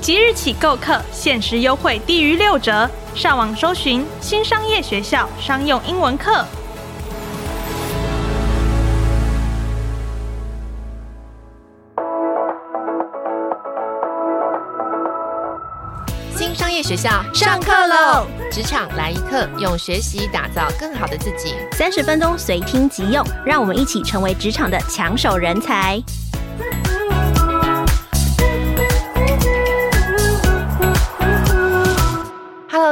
即日起购课，限时优惠低于六折。上网搜寻新商业学校商用英文课。新商业学校上课喽！职场来一课，用学习打造更好的自己。三十分钟随听即用，让我们一起成为职场的抢手人才。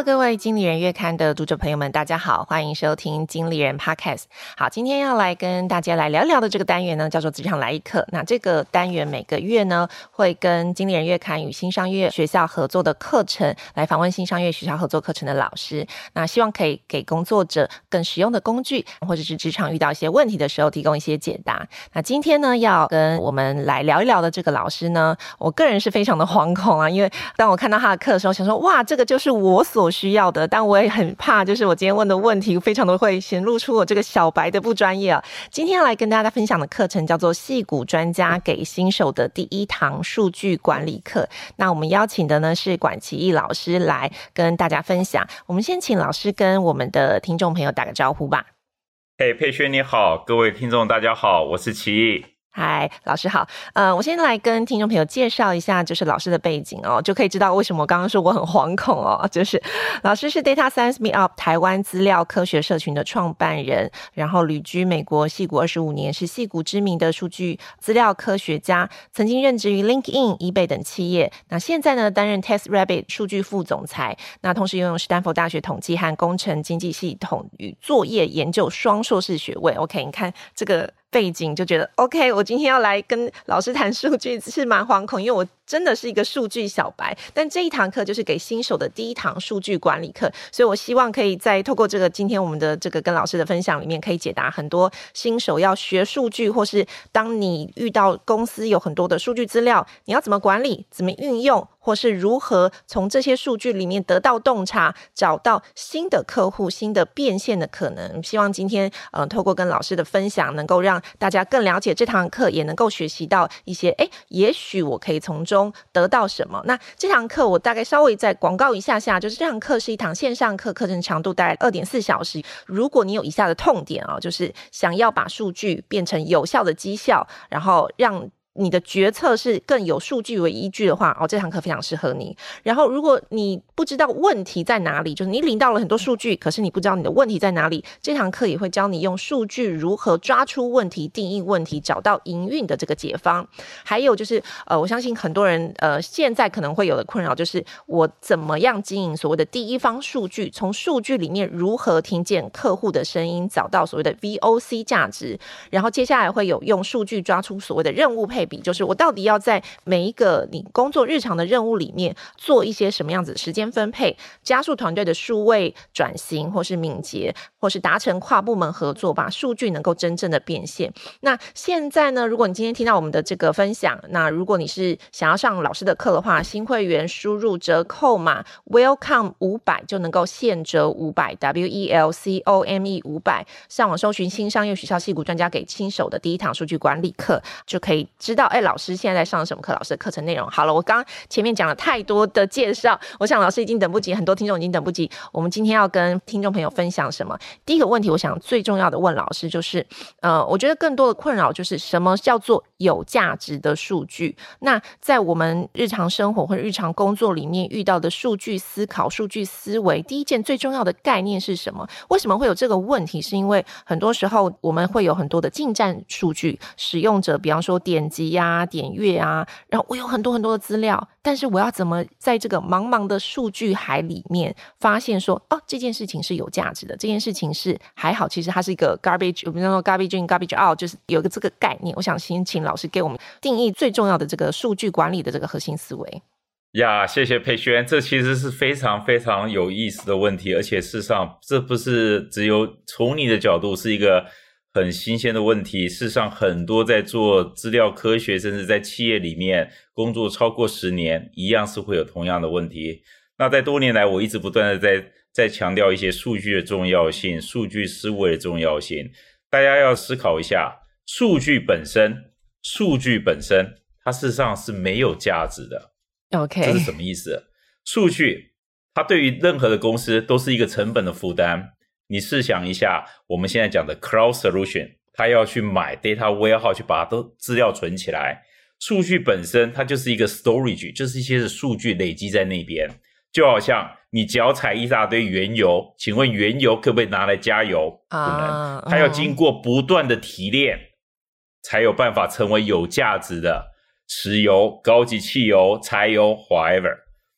各位经理人月刊的读者朋友们，大家好，欢迎收听经理人 Podcast。好，今天要来跟大家来聊聊的这个单元呢，叫做职场来一课。那这个单元每个月呢，会跟经理人月刊与新商业学校合作的课程来访问新商业学校合作课程的老师。那希望可以给工作者更实用的工具，或者是职场遇到一些问题的时候提供一些解答。那今天呢，要跟我们来聊一聊的这个老师呢，我个人是非常的惶恐啊，因为当我看到他的课的时候，想说哇，这个就是我所我需要的，但我也很怕，就是我今天问的问题非常的会显露出我这个小白的不专业啊。今天来跟大家分享的课程叫做《戏骨专家给新手的第一堂数据管理课》。那我们邀请的呢是管启毅老师来跟大家分享。我们先请老师跟我们的听众朋友打个招呼吧。嘿，佩萱你好，各位听众大家好，我是启毅。嗨，老师好。呃，我先来跟听众朋友介绍一下，就是老师的背景哦，就可以知道为什么我刚刚说我很惶恐哦。就是老师是 Data Science Me Up 台湾资料科学社群的创办人，然后旅居美国矽谷二十五年，是矽谷知名的数据资料科学家，曾经任职于 LinkedIn、eBay 等企业。那现在呢，担任 TestRabbit 数据副总裁。那同时拥有史丹佛大学统计和工程经济系统与作业研究双硕士学位。OK，你看这个。背景就觉得 OK，我今天要来跟老师谈数据是蛮惶恐，因为我真的是一个数据小白。但这一堂课就是给新手的第一堂数据管理课，所以我希望可以在透过这个今天我们的这个跟老师的分享里面，可以解答很多新手要学数据，或是当你遇到公司有很多的数据资料，你要怎么管理，怎么运用。或是如何从这些数据里面得到洞察，找到新的客户、新的变现的可能。希望今天呃，透过跟老师的分享，能够让大家更了解这堂课，也能够学习到一些。诶，也许我可以从中中得到什么？那这堂课我大概稍微再广告一下下，就是这堂课是一堂线上课，课程长度大概二点四小时。如果你有以下的痛点啊，就是想要把数据变成有效的绩效，然后让。你的决策是更有数据为依据的话，哦，这堂课非常适合你。然后，如果你不知道问题在哪里，就是你领到了很多数据，可是你不知道你的问题在哪里，这堂课也会教你用数据如何抓出问题、定义问题、找到营运的这个解方。还有就是，呃，我相信很多人呃现在可能会有的困扰，就是我怎么样经营所谓的第一方数据，从数据里面如何听见客户的声音，找到所谓的 VOC 价值。然后接下来会有用数据抓出所谓的任务配比，就是我到底要在每一个你工作日常的任务里面做一些什么样子的时间分配，加速团队的数位转型，或是敏捷，或是达成跨部门合作，把数据能够真正的变现。那现在呢，如果你今天听到我们的这个分享，那如果你是想要上老师的课的话，新会员输入折扣码 Welcome 五百就能够现折五百 W E L C O M E 五百，上网搜寻新商业学校戏骨专家给新手的第一堂数据管理课，就可以知道。哎，老师现在在上什么课？老师的课程内容好了。我刚刚前面讲了太多的介绍，我想老师已经等不及，很多听众已经等不及。我们今天要跟听众朋友分享什么？第一个问题，我想最重要的问老师就是，呃，我觉得更多的困扰就是什么叫做有价值的数据？那在我们日常生活或者日常工作里面遇到的数据思考、数据思维，第一件最重要的概念是什么？为什么会有这个问题？是因为很多时候我们会有很多的进站数据，使用者比方说点击。呀，点阅啊，然后我有很多很多的资料，但是我要怎么在这个茫茫的数据海里面发现说，哦，这件事情是有价值的，这件事情是还好，其实它是一个 garbage，我们叫做 garbage in garbage out，就是有个这个概念。我想先请老师给我们定义最重要的这个数据管理的这个核心思维。呀，谢谢佩萱，这其实是非常非常有意思的问题，而且事实上，这不是只有从你的角度是一个很新鲜的问题。事实上，很多在做资料科学，甚至在企业里面工作超过十年，一样是会有同样的问题。那在多年来，我一直不断的在在强调一些数据的重要性，数据思维的重要性。大家要思考一下，数据本身，数据本身，它事实上是没有价值的。OK，这是什么意思？数据它对于任何的公司都是一个成本的负担。你试想一下，我们现在讲的 Cloud Solution，它要去买 Data Warehouse 去把它都资料存起来。数据本身它就是一个 Storage，就是一些的数据累积在那边。就好像你脚踩一大堆原油，请问原油可不可以拿来加油？不能，它要经过不断的提炼，才有办法成为有价值的。石油、高级汽油、柴油，whatever。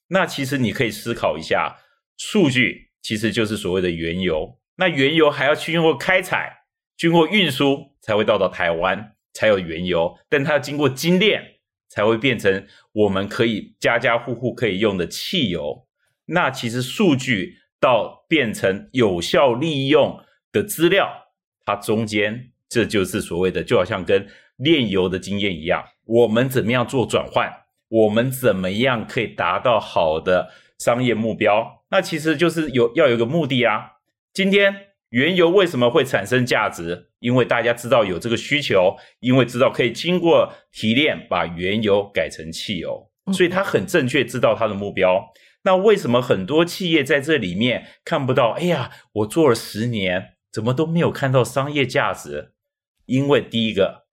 那其实你可以思考一下，数据其实就是所谓的原油。那原油还要去经过开采、经过运输，才会到到台湾，才有原油。但它要经过精炼，才会变成我们可以家家户户可以用的汽油。那其实数据到变成有效利用的资料，它中间这就是所谓的，就好像跟炼油的经验一样。我们怎么样做转换？我们怎么样可以达到好的商业目标？那其实就是有要有一个目的啊。今天原油为什么会产生价值？因为大家知道有这个需求，因为知道可以经过提炼把原油改成汽油，所以他很正确知道他的目标。那为什么很多企业在这里面看不到？哎呀，我做了十年，怎么都没有看到商业价值？因为第一个。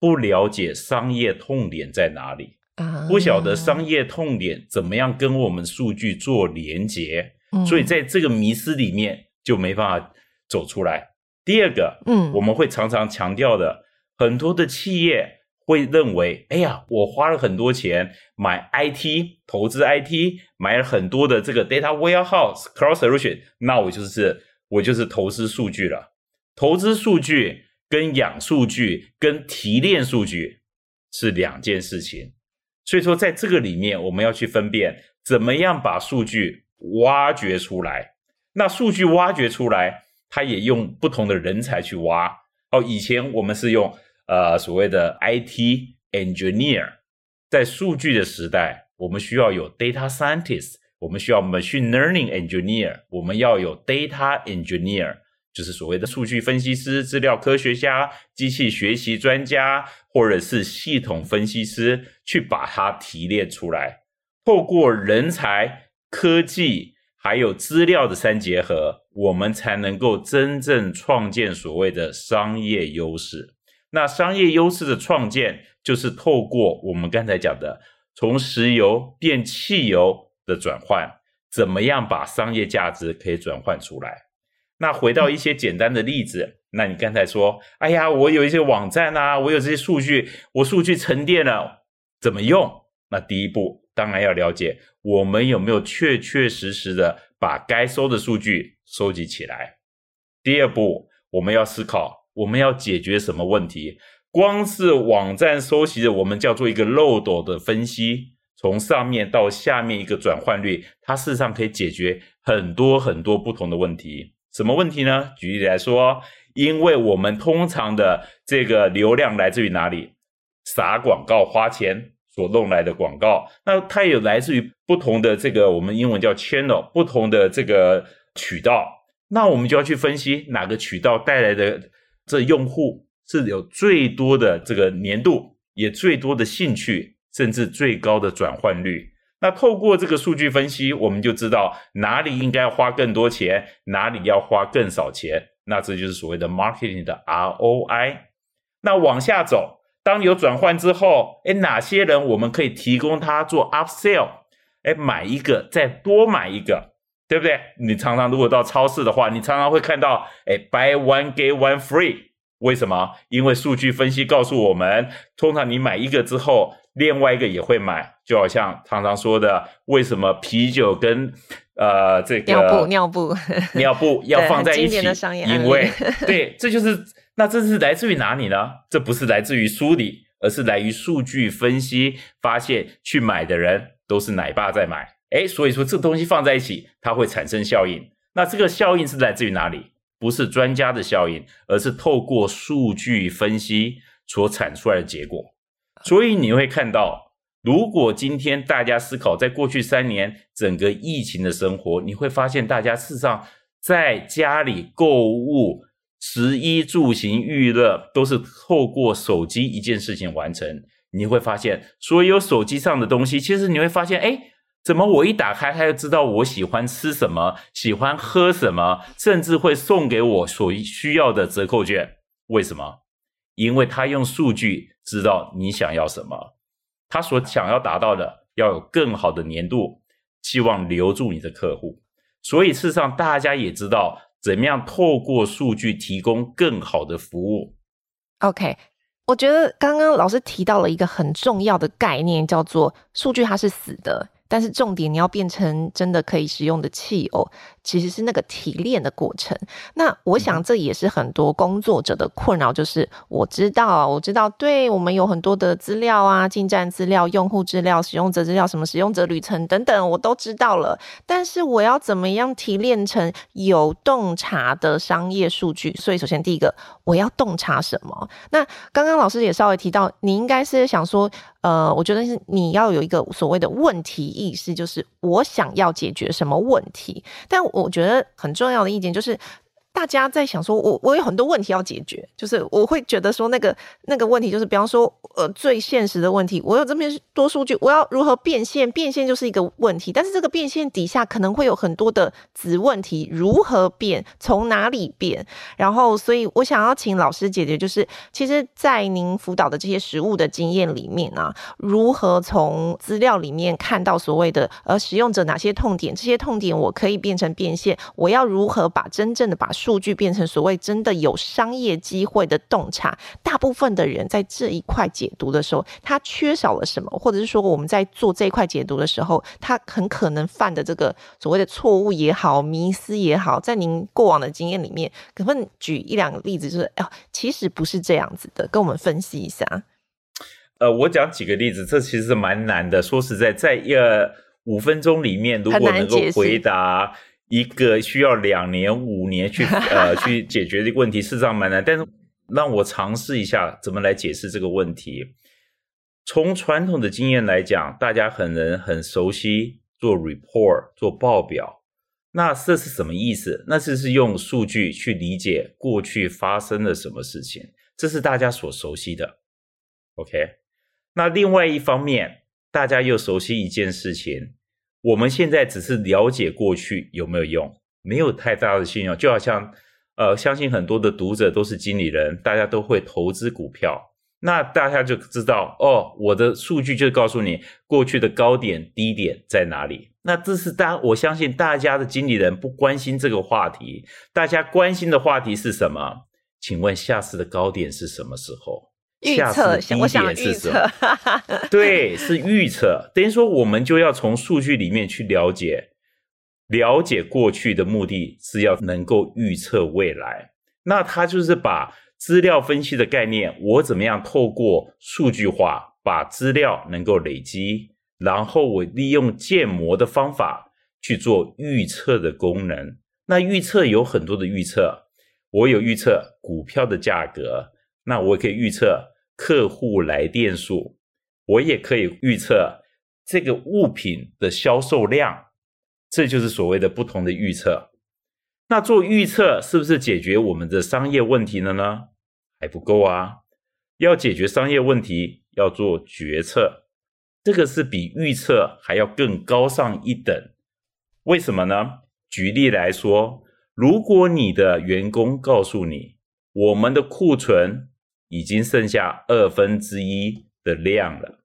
不了解商业痛点在哪里，不晓得商业痛点怎么样跟我们数据做连接，所以在这个迷思里面就没办法走出来。第二个，嗯，我们会常常强调的，很多的企业会认为，哎呀，我花了很多钱买 IT，投资 IT，买了很多的这个 data warehouse cloud solution，那我就是我就是投资数据了，投资数据。跟养数据、跟提炼数据是两件事情，所以说在这个里面，我们要去分辨怎么样把数据挖掘出来。那数据挖掘出来，它也用不同的人才去挖。哦，以前我们是用呃所谓的 IT engineer，在数据的时代，我们需要有 data scientist，我们需要 machine learning engineer，我们要有 data engineer。就是所谓的数据分析师、资料科学家、机器学习专家，或者是系统分析师，去把它提炼出来。透过人才、科技还有资料的三结合，我们才能够真正创建所谓的商业优势。那商业优势的创建，就是透过我们刚才讲的，从石油变汽油的转换，怎么样把商业价值可以转换出来。那回到一些简单的例子，那你刚才说，哎呀，我有一些网站啊，我有这些数据，我数据沉淀了，怎么用？那第一步当然要了解，我们有没有确确实实的把该收的数据收集起来。第二步，我们要思考，我们要解决什么问题？光是网站收集的，我们叫做一个漏斗的分析，从上面到下面一个转换率，它事实上可以解决很多很多不同的问题。什么问题呢？举例来说，因为我们通常的这个流量来自于哪里？撒广告花钱所弄来的广告，那它也来自于不同的这个我们英文叫 channel，不同的这个渠道。那我们就要去分析哪个渠道带来的这用户是有最多的这个粘度，也最多的兴趣，甚至最高的转换率。那透过这个数据分析，我们就知道哪里应该花更多钱，哪里要花更少钱。那这就是所谓的 marketing 的 ROI。那往下走，当有转换之后，诶，哪些人我们可以提供他做 upsell？诶，买一个再多买一个，对不对？你常常如果到超市的话，你常常会看到，诶，buy one get one free。为什么？因为数据分析告诉我们，通常你买一个之后，另外一个也会买，就好像常常说的，为什么啤酒跟呃这个尿布尿布 尿布要放在一起？因为对，这就是那这是来自于哪里呢？这不是来自于书里，而是来于数据分析发现去买的人都是奶爸在买，哎，所以说这东西放在一起，它会产生效应。那这个效应是来自于哪里？不是专家的效应，而是透过数据分析所产出来的结果。所以你会看到，如果今天大家思考在过去三年整个疫情的生活，你会发现大家事实上在家里购物、食衣住行、娱乐都是透过手机一件事情完成。你会发现，所有手机上的东西，其实你会发现，哎，怎么我一打开，它就知道我喜欢吃什么、喜欢喝什么，甚至会送给我所需要的折扣券。为什么？因为它用数据知道你想要什么。他所想要达到的，要有更好的粘度，希望留住你的客户。所以事实上，大家也知道怎么样透过数据提供更好的服务。OK，我觉得刚刚老师提到了一个很重要的概念，叫做数据它是死的。但是重点，你要变成真的可以使用的器偶，其实是那个提炼的过程。那我想这也是很多工作者的困扰，就是我知道，我知道，对我们有很多的资料啊，进站资料、用户资料、使用者资料，什么使用者旅程等等，我都知道了。但是我要怎么样提炼成有洞察的商业数据？所以首先第一个，我要洞察什么？那刚刚老师也稍微提到，你应该是想说。呃，我觉得是你要有一个所谓的问题意识，就是我想要解决什么问题。但我觉得很重要的意见就是。大家在想说，我我有很多问题要解决，就是我会觉得说，那个那个问题就是，比方说，呃，最现实的问题，我有这么多数据，我要如何变现？变现就是一个问题，但是这个变现底下可能会有很多的子问题，如何变？从哪里变？然后，所以我想要请老师解决，就是其实，在您辅导的这些实务的经验里面啊，如何从资料里面看到所谓的呃使用者哪些痛点？这些痛点我可以变成变现，我要如何把真正的把数据变成所谓真的有商业机会的洞察，大部分的人在这一块解读的时候，他缺少了什么，或者是说我们在做这一块解读的时候，他很可能犯的这个所谓的错误也好、迷思也好，在您过往的经验里面，可不可以举一两个例子，就是哦，其实不是这样子的，跟我们分析一下。呃，我讲几个例子，这其实是蛮难的。说实在，在一个五分钟里面，如果能够回答。一个需要两年、五年去 呃去解决这个问题，事实上蛮难。但是让我尝试一下怎么来解释这个问题。从传统的经验来讲，大家可能很熟悉做 report 做报表。那这是什么意思？那这是用数据去理解过去发生了什么事情，这是大家所熟悉的。OK，那另外一方面，大家又熟悉一件事情。我们现在只是了解过去有没有用，没有太大的信用。就好像，呃，相信很多的读者都是经理人，大家都会投资股票，那大家就知道哦，我的数据就告诉你过去的高点、低点在哪里。那这是大，我相信大家的经理人不关心这个话题，大家关心的话题是什么？请问下次的高点是什么时候？预测，我想预测，对，是预测。等于说，我们就要从数据里面去了解，了解过去的目的是要能够预测未来。那他就是把资料分析的概念，我怎么样透过数据化把资料能够累积，然后我利用建模的方法去做预测的功能。那预测有很多的预测，我有预测股票的价格，那我也可以预测。客户来电数，我也可以预测这个物品的销售量，这就是所谓的不同的预测。那做预测是不是解决我们的商业问题了呢？还不够啊！要解决商业问题，要做决策，这个是比预测还要更高上一等。为什么呢？举例来说，如果你的员工告诉你，我们的库存，已经剩下二分之一的量了，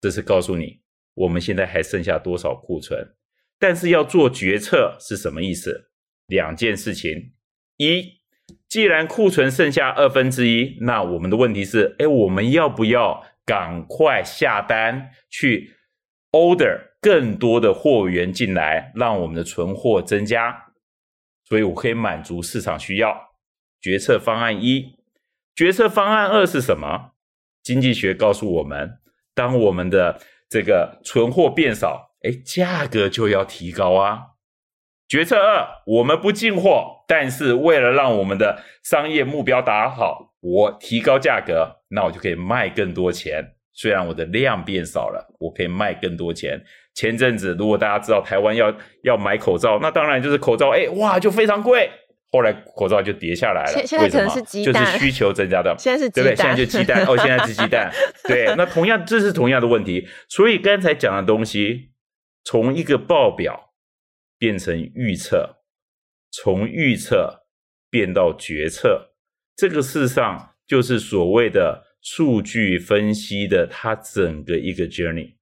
这是告诉你我们现在还剩下多少库存。但是要做决策是什么意思？两件事情：一，既然库存剩下二分之一，那我们的问题是，哎，我们要不要赶快下单去 order 更多的货源进来，让我们的存货增加？所以我可以满足市场需要。决策方案一。决策方案二是什么？经济学告诉我们，当我们的这个存货变少，哎，价格就要提高啊。决策二，我们不进货，但是为了让我们的商业目标达好，我提高价格，那我就可以卖更多钱。虽然我的量变少了，我可以卖更多钱。前阵子，如果大家知道台湾要要买口罩，那当然就是口罩，哎，哇，就非常贵。后来口罩就跌下来了。现在可能是鸡蛋，就是需求增加的。现在是鸡蛋，对不对？现在就鸡蛋。哦，现在是鸡蛋。对，那同样这是同样的问题。所以刚才讲的东西，从一个报表变成预测，从预测变到决策，这个事实上就是所谓的数据分析的它整个一个 journey。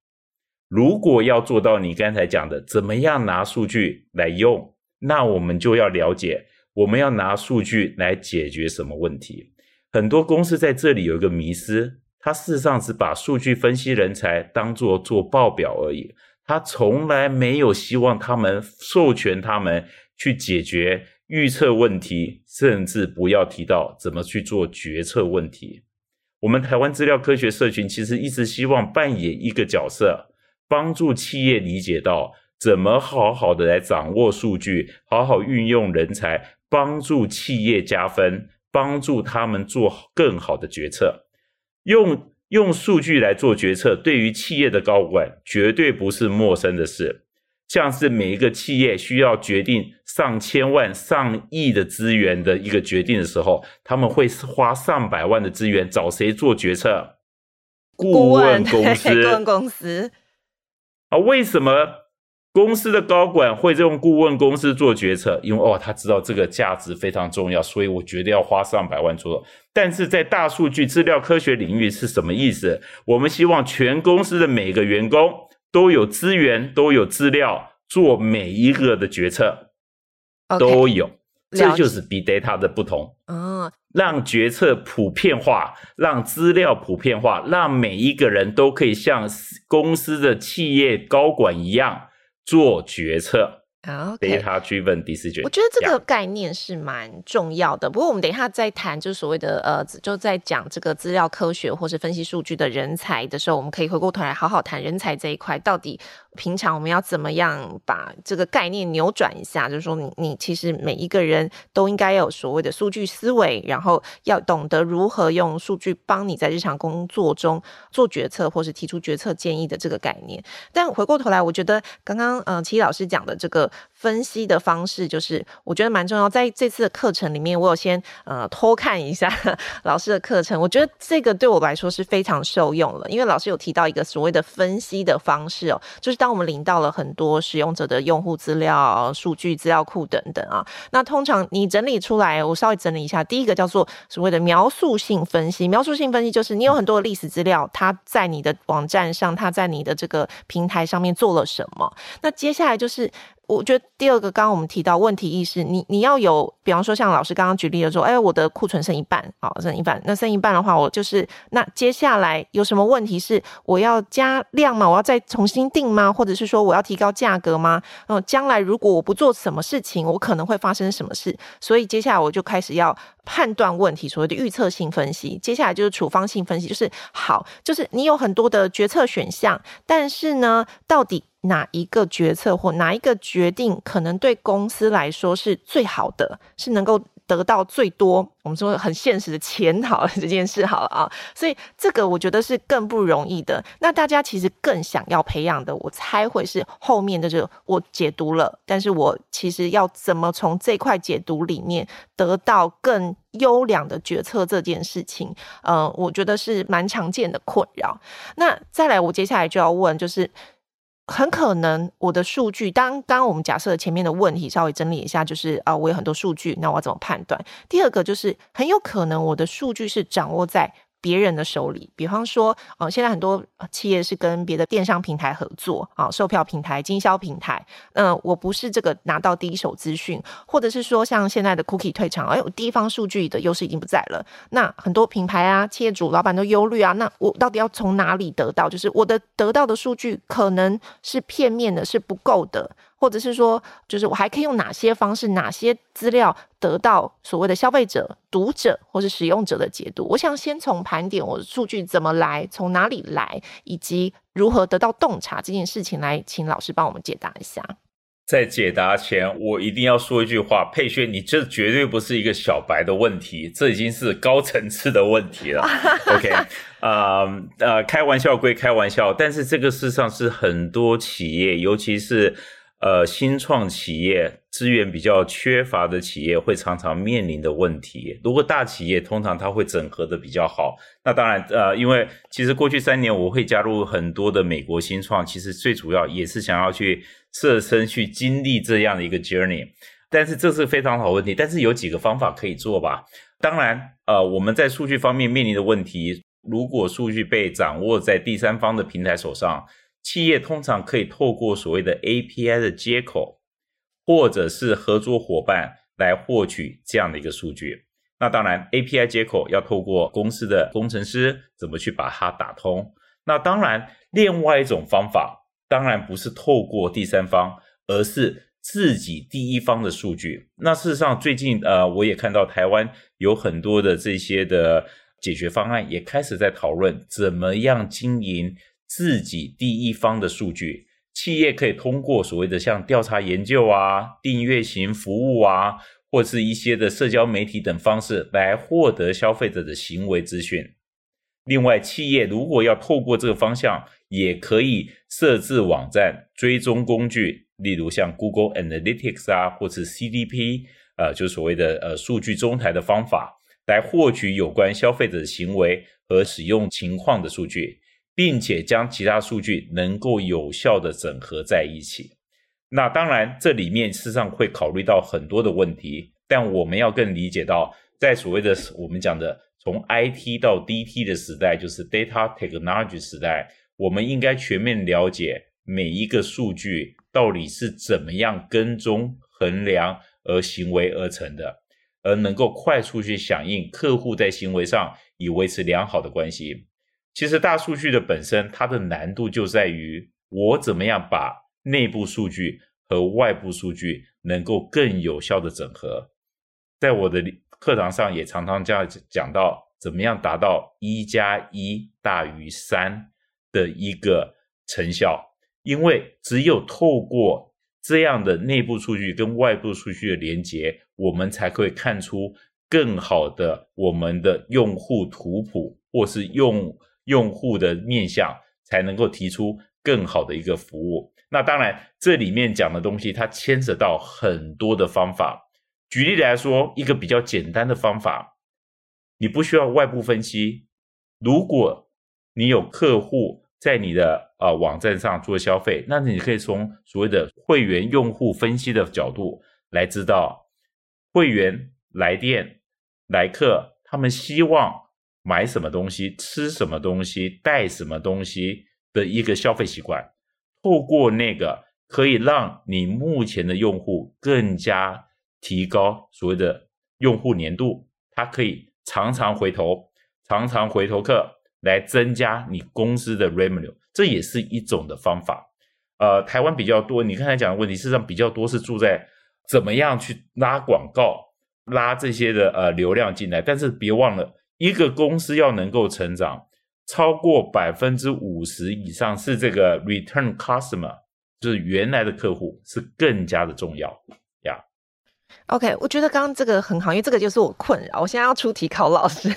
如果要做到你刚才讲的，怎么样拿数据来用，那我们就要了解我们要拿数据来解决什么问题。很多公司在这里有一个迷思，它事实上只把数据分析人才当做做报表而已，他从来没有希望他们授权他们去解决预测问题，甚至不要提到怎么去做决策问题。我们台湾资料科学社群其实一直希望扮演一个角色。帮助企业理解到怎么好好的来掌握数据，好好运用人才，帮助企业加分，帮助他们做更好的决策。用用数据来做决策，对于企业的高管绝对不是陌生的事。像是每一个企业需要决定上千万、上亿的资源的一个决定的时候，他们会花上百万的资源找谁做决策？顾问公司。顾问公司。啊，为什么公司的高管会用顾问公司做决策？因为哦，他知道这个价值非常重要，所以我绝对要花上百万做。但是在大数据资料科学领域是什么意思？我们希望全公司的每个员工都有资源，都有资料做每一个的决策都有。这就是 Big Data 的不同。嗯。让决策普遍化，让资料普遍化，让每一个人都可以像公司的企业高管一样做决策。好，data-driven decision。我觉得这个概念是蛮重要的。不过我们等一下再谈，就所谓的呃，就在讲这个资料科学或是分析数据的人才的时候，我们可以回过头来好好谈人才这一块到底。平常我们要怎么样把这个概念扭转一下？就是说你，你其实每一个人都应该有所谓的数据思维，然后要懂得如何用数据帮你在日常工作中做决策，或是提出决策建议的这个概念。但回过头来，我觉得刚刚呃，齐老师讲的这个分析的方式，就是我觉得蛮重要。在这次的课程里面，我有先呃偷看一下 老师的课程，我觉得这个对我来说是非常受用了，因为老师有提到一个所谓的分析的方式哦，就是。当我们领到了很多使用者的用户资料、数据资料库等等啊，那通常你整理出来，我稍微整理一下。第一个叫做所谓的描述性分析，描述性分析就是你有很多的历史资料，它在你的网站上，它在你的这个平台上面做了什么。那接下来就是。我觉得第二个，刚刚我们提到问题意识，你你要有，比方说像老师刚刚举例的说，哎，我的库存剩一半，好，剩一半，那剩一半的话，我就是那接下来有什么问题是我要加量吗？我要再重新定吗？或者是说我要提高价格吗？嗯，将来如果我不做什么事情，我可能会发生什么事？所以接下来我就开始要判断问题，所谓的预测性分析。接下来就是处方性分析，就是好，就是你有很多的决策选项，但是呢，到底。哪一个决策或哪一个决定可能对公司来说是最好的，是能够得到最多，我们说很现实的钱好了这件事好了啊，所以这个我觉得是更不容易的。那大家其实更想要培养的，我猜会是后面的这个我解读了，但是我其实要怎么从这块解读里面得到更优良的决策这件事情，嗯，我觉得是蛮常见的困扰。那再来，我接下来就要问就是。很可能我的数据，当当我们假设前面的问题稍微整理一下，就是啊、我有很多数据，那我要怎么判断？第二个就是很有可能我的数据是掌握在。别人的手里，比方说，呃，现在很多企业是跟别的电商平台合作啊，售票平台、经销平台。嗯、我不是这个拿到第一手资讯，或者是说，像现在的 cookie 退场，哎，我地方数据的优势已经不在了。那很多品牌啊、企业主、老板都忧虑啊，那我到底要从哪里得到？就是我的得到的数据可能是片面的，是不够的。或者是说，就是我还可以用哪些方式、哪些资料得到所谓的消费者、读者或是使用者的解读？我想先从盘点我的数据怎么来，从哪里来，以及如何得到洞察这件事情来，请老师帮我们解答一下。在解答前，我一定要说一句话，佩轩，你这绝对不是一个小白的问题，这已经是高层次的问题了。OK，啊、uh, 呃，开玩笑归开玩笑，但是这个事实上是很多企业，尤其是。呃，新创企业资源比较缺乏的企业会常常面临的问题。如果大企业通常它会整合的比较好。那当然，呃，因为其实过去三年我会加入很多的美国新创，其实最主要也是想要去设身去经历这样的一个 journey。但是这是非常好问题，但是有几个方法可以做吧？当然，呃，我们在数据方面面临的问题，如果数据被掌握在第三方的平台手上。企业通常可以透过所谓的 API 的接口，或者是合作伙伴来获取这样的一个数据。那当然，API 接口要透过公司的工程师怎么去把它打通。那当然，另外一种方法，当然不是透过第三方，而是自己第一方的数据。那事实上，最近呃，我也看到台湾有很多的这些的解决方案，也开始在讨论怎么样经营。自己第一方的数据，企业可以通过所谓的像调查研究啊、订阅型服务啊，或是一些的社交媒体等方式来获得消费者的行为资讯。另外，企业如果要透过这个方向，也可以设置网站追踪工具，例如像 Google Analytics 啊，或是 CDP，呃，就所谓的呃数据中台的方法，来获取有关消费者的行为和使用情况的数据。并且将其他数据能够有效的整合在一起。那当然，这里面事实上会考虑到很多的问题，但我们要更理解到，在所谓的我们讲的从 IT 到 DT 的时代，就是 Data Technology 时代，我们应该全面了解每一个数据到底是怎么样跟踪、衡量而行为而成的，而能够快速去响应客户在行为上以维持良好的关系。其实大数据的本身，它的难度就在于我怎么样把内部数据和外部数据能够更有效的整合。在我的课堂上也常常这样讲到，怎么样达到一加一大于三的一个成效。因为只有透过这样的内部数据跟外部数据的连接，我们才可以看出更好的我们的用户图谱，或是用。用户的面向才能够提出更好的一个服务。那当然，这里面讲的东西它牵扯到很多的方法。举例来说，一个比较简单的方法，你不需要外部分析。如果你有客户在你的啊、呃、网站上做消费，那你可以从所谓的会员用户分析的角度来知道会员来电来客，他们希望。买什么东西、吃什么东西、带什么东西的一个消费习惯，透过那个可以让你目前的用户更加提高所谓的用户粘度，它可以常常回头、常常回头客，来增加你公司的 revenue，这也是一种的方法。呃，台湾比较多，你刚才讲的问题，事实上比较多是住在怎么样去拉广告、拉这些的呃流量进来，但是别忘了。一个公司要能够成长，超过百分之五十以上是这个 return customer，就是原来的客户，是更加的重要呀。Yeah. OK，我觉得刚刚这个很好，因为这个就是我困扰。我现在要出题考老师。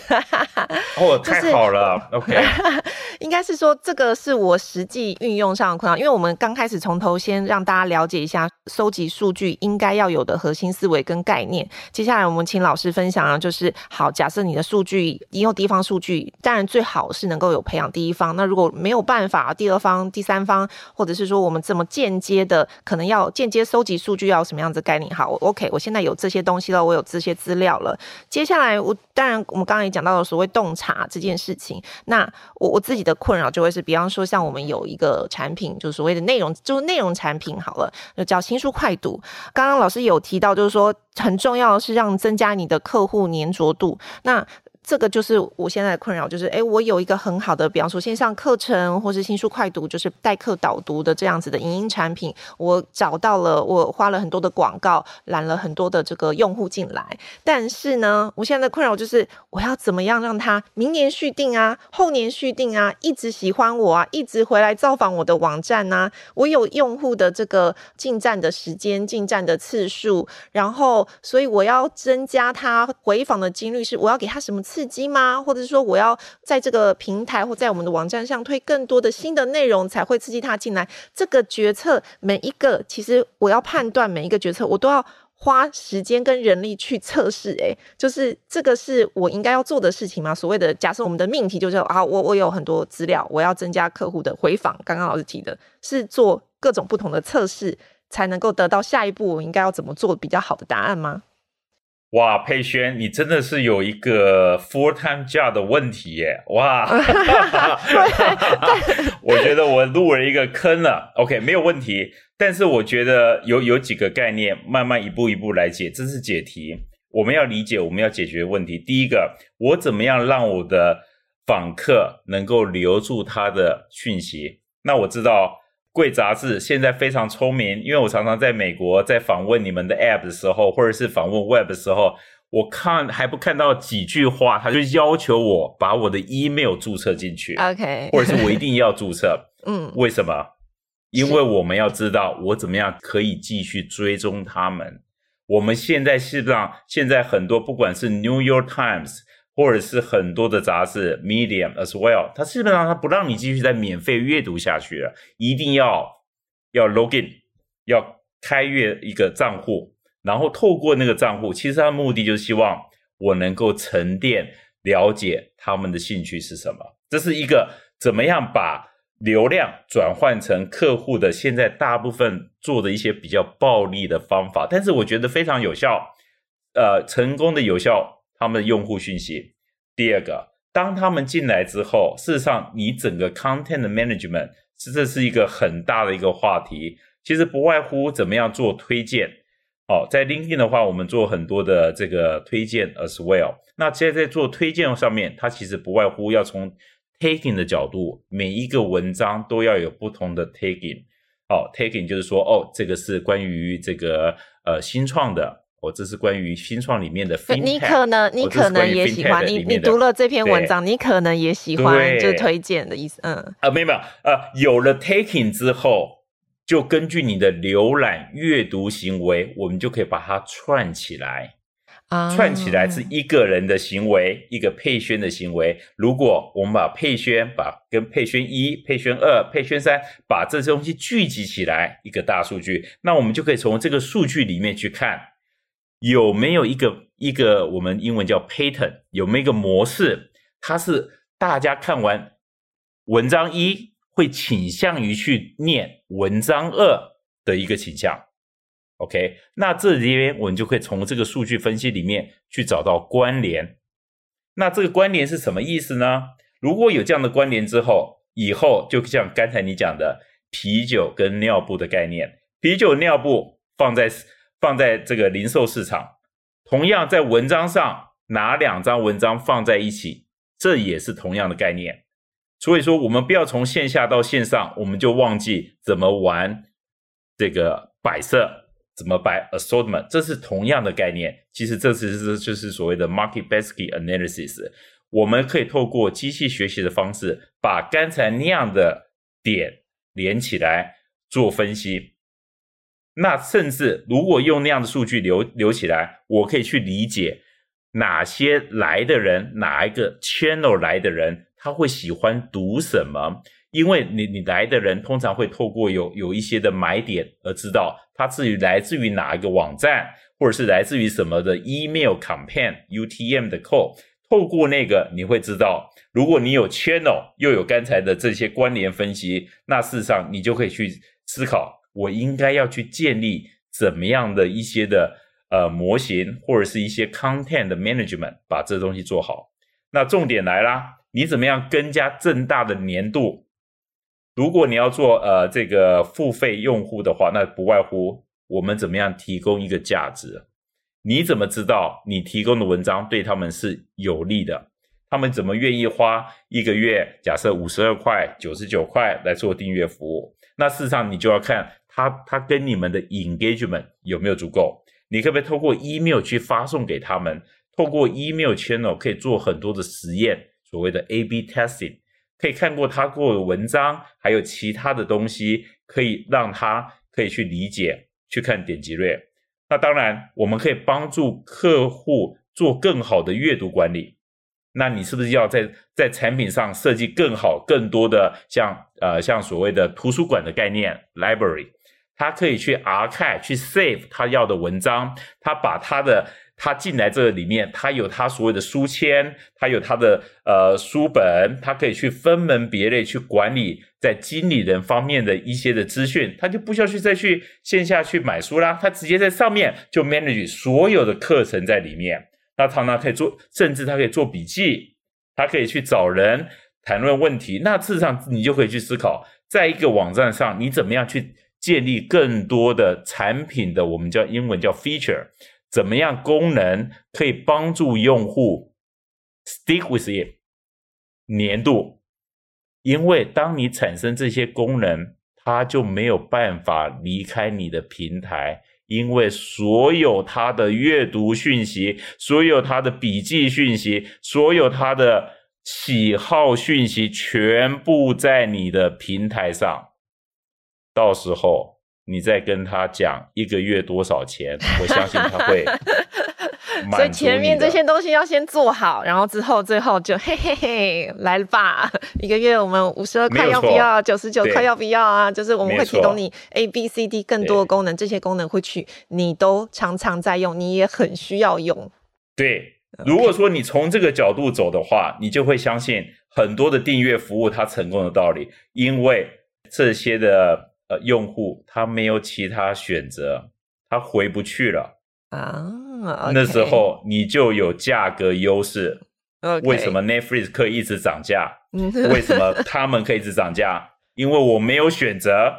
哦，太好了。OK，应该是说这个是我实际运用上的困扰，因为我们刚开始从头先让大家了解一下收集数据应该要有的核心思维跟概念。接下来我们请老师分享啊，就是好，假设你的数据你有第一方数据，当然最好是能够有培养第一方。那如果没有办法，第二方、第三方，或者是说我们怎么间接的，可能要间接收集数据，要什么样子概念？好，OK，我现在有这些东西了，我有这些资料了。接下来我当然我们刚刚也讲到了所谓洞察这件事情。那我我自己的困扰就会是，比方说像我们有一个产品，就所谓的内容，就是内容产品好了，就叫新书快读。刚刚老师有提到，就是说很重要的是让增加你的客户粘着度。那这个就是我现在的困扰，就是哎，我有一个很好的，比方说线上课程或是新书快读，就是代课导读的这样子的影音产品，我找到了，我花了很多的广告，揽了很多的这个用户进来，但是呢，我现在的困扰就是我要怎么样让他明年续订啊，后年续订啊，一直喜欢我啊，一直回来造访我的网站啊，我有用户的这个进站的时间、进站的次数，然后所以我要增加他回访的几率，是我要给他什么刺激吗？或者是说我要在这个平台或在我们的网站上推更多的新的内容，才会刺激他进来？这个决策每一个，其实我要判断每一个决策，我都要。花时间跟人力去测试，诶，就是这个是我应该要做的事情吗？所谓的假设，我们的命题就是啊，我我有很多资料，我要增加客户的回访。刚刚老师提的是做各种不同的测试，才能够得到下一步我应该要怎么做比较好的答案吗？哇，佩轩，你真的是有一个 full time job 的问题耶！哇，我觉得我入了一个坑了。OK，没有问题。但是我觉得有有几个概念，慢慢一步一步来解，这是解题。我们要理解，我们要解决问题。第一个，我怎么样让我的访客能够留住他的讯息？那我知道贵杂志现在非常聪明，因为我常常在美国在访问你们的 App 的时候，或者是访问 Web 的时候，我看还不看到几句话，他就要求我把我的 email 注册进去，OK，或者是我一定要注册，嗯，为什么？因为我们要知道我怎么样可以继续追踪他们。我们现在事实上，现在很多不管是 New York Times 或者是很多的杂志 Medium as well，它基本上它不让你继续再免费阅读下去了，一定要要 login，要开阅一个账户，然后透过那个账户，其实它的目的就是希望我能够沉淀了解他们的兴趣是什么。这是一个怎么样把。流量转换成客户的，现在大部分做的一些比较暴力的方法，但是我觉得非常有效，呃，成功的有效他们的用户讯息。第二个，当他们进来之后，事实上你整个 content management 这是一个很大的一个话题，其实不外乎怎么样做推荐。哦，在 LinkedIn 的话，我们做很多的这个推荐 as well。那现在在做推荐上面，它其实不外乎要从 tagging 的角度，每一个文章都要有不同的 tagging。哦，tagging 就是说，哦，这个是关于这个呃新创的，哦，这是关于新创里面的 FinTech。你可能你可能也喜欢，你你读了这篇文章，你可能也喜欢，就是推荐的意思。嗯，啊，没有没有，呃，有了 tagging 之后，就根据你的浏览阅读行为，我们就可以把它串起来。啊串起来是一个人的行为，一个佩萱的行为。如果我们把佩萱、把跟佩萱一、佩萱二、佩萱三，把这些东西聚集起来，一个大数据，那我们就可以从这个数据里面去看，有没有一个一个我们英文叫 pattern，有没有一个模式，它是大家看完文章一会倾向于去念文章二的一个倾向。OK，那这里边我们就可以从这个数据分析里面去找到关联。那这个关联是什么意思呢？如果有这样的关联之后，以后就像刚才你讲的啤酒跟尿布的概念，啤酒尿布放在放在这个零售市场，同样在文章上拿两张文章放在一起，这也是同样的概念。所以说，我们不要从线下到线上，我们就忘记怎么玩这个摆设。怎么摆 assortment？这是同样的概念。其实这其实就是所谓的 market basket analysis。我们可以透过机器学习的方式，把刚才那样的点连起来做分析。那甚至如果用那样的数据留留起来，我可以去理解哪些来的人，哪一个 channel 来的人，他会喜欢读什么。因为你你来的人通常会透过有有一些的买点而知道他至于来自于哪一个网站，或者是来自于什么的 email campaign UTM 的 call，透过那个你会知道，如果你有 channel 又有刚才的这些关联分析，那事实上你就可以去思考，我应该要去建立怎么样的一些的呃模型，或者是一些 content management，把这东西做好。那重点来啦，你怎么样更加正大的粘度？如果你要做呃这个付费用户的话，那不外乎我们怎么样提供一个价值？你怎么知道你提供的文章对他们是有利的？他们怎么愿意花一个月，假设五十二块、九十九块来做订阅服务？那事实上你就要看他他跟你们的 engagement 有没有足够。你可不可以透过 email 去发送给他们？透过 email channel 可以做很多的实验，所谓的 A/B testing，可以看过他过的文章，还有其他的东西，可以让他可以去理解，去看点击率。那当然，我们可以帮助客户做更好的阅读管理。那你是不是要在在产品上设计更好、更多的像呃像所谓的图书馆的概念 library？他可以去 archive 去 save 他要的文章，他把他的他进来这个里面，他有他所谓的书签，他有他的呃书本，他可以去分门别类去管理在经理人方面的一些的资讯，他就不需要去再去线下去买书啦，他直接在上面就 manage 所有的课程在里面，那他呢可以做，甚至他可以做笔记，他可以去找人谈论问题，那事实上你就可以去思考，在一个网站上你怎么样去。建立更多的产品的，我们叫英文叫 feature，怎么样功能可以帮助用户 stick with it 黏度？因为当你产生这些功能，它就没有办法离开你的平台，因为所有它的阅读讯息，所有它的笔记讯息，所有它的喜好讯息，全部在你的平台上。到时候你再跟他讲一个月多少钱，我相信他会。所以前面这些东西要先做好，然后之后最后就嘿嘿嘿来了吧。一个月我们五十二块要不要？九十九块要不要啊？就是我们会提供你 A B C D 更多的功能，这些功能会去你都常常在用，你也很需要用。对，如果说你从这个角度走的话，你就会相信很多的订阅服务它成功的道理，因为这些的。呃，用户他没有其他选择，他回不去了啊。Oh, okay. 那时候你就有价格优势。Okay. 为什么 Netflix 可以一直涨价？为什么 他们可以一直涨价？因为我没有选择。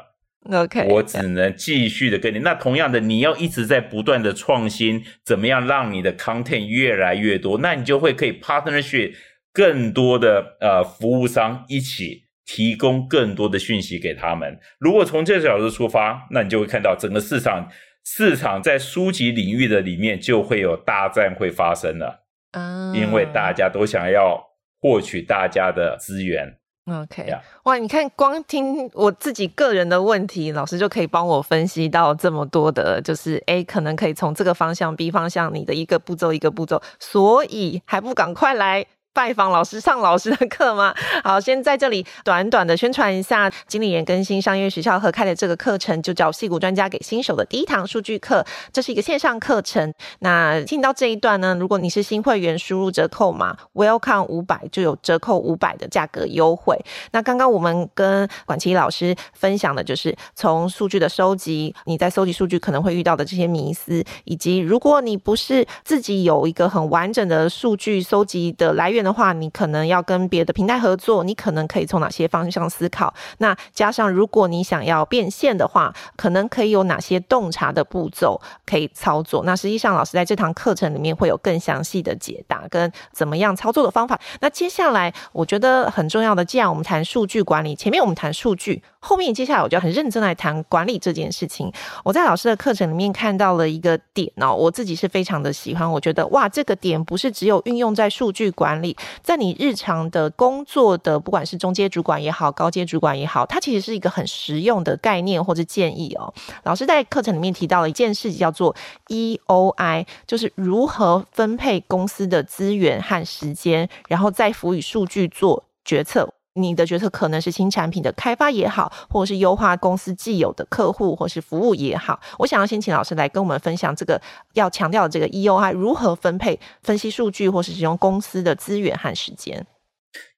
OK，我只能继续的跟你。那同样的，你要一直在不断的创新，怎么样让你的 content 越来越多？那你就会可以 partnership 更多的呃服务商一起。提供更多的讯息给他们。如果从这个角度出发，那你就会看到整个市场，市场在书籍领域的里面就会有大战会发生了。啊，因为大家都想要获取大家的资源。OK. 哇，你看，光听我自己个人的问题，老师就可以帮我分析到这么多的，就是 A 可能可以从这个方向，B 方向，你的一个步骤一个步骤，所以还不赶快来。拜访老师上老师的课吗？好，先在这里短短的宣传一下，经理人更新商业学校合开的这个课程，就叫戏骨专家给新手的第一堂数据课。这是一个线上课程。那听到这一段呢，如果你是新会员，输入折扣码 Welcome 五百就有折扣五百的价格优惠。那刚刚我们跟管琦老师分享的就是从数据的收集，你在收集数据可能会遇到的这些迷思，以及如果你不是自己有一个很完整的数据收集的来源。的话，你可能要跟别的平台合作，你可能可以从哪些方向思考？那加上，如果你想要变现的话，可能可以有哪些洞察的步骤可以操作？那实际上，老师在这堂课程里面会有更详细的解答跟怎么样操作的方法。那接下来，我觉得很重要的，既然我们谈数据管理，前面我们谈数据，后面接下来我就很认真来谈管理这件事情。我在老师的课程里面看到了一个点哦，我自己是非常的喜欢，我觉得哇，这个点不是只有运用在数据管理。在你日常的工作的，不管是中阶主管也好，高阶主管也好，它其实是一个很实用的概念或者建议哦。老师在课程里面提到了一件事情，叫做 EOI，就是如何分配公司的资源和时间，然后再辅以数据做决策。你的决策可能是新产品的开发也好，或者是优化公司既有的客户或是服务也好。我想要先请老师来跟我们分享这个要强调的这个 EOI 如何分配、分析数据，或是使用公司的资源和时间。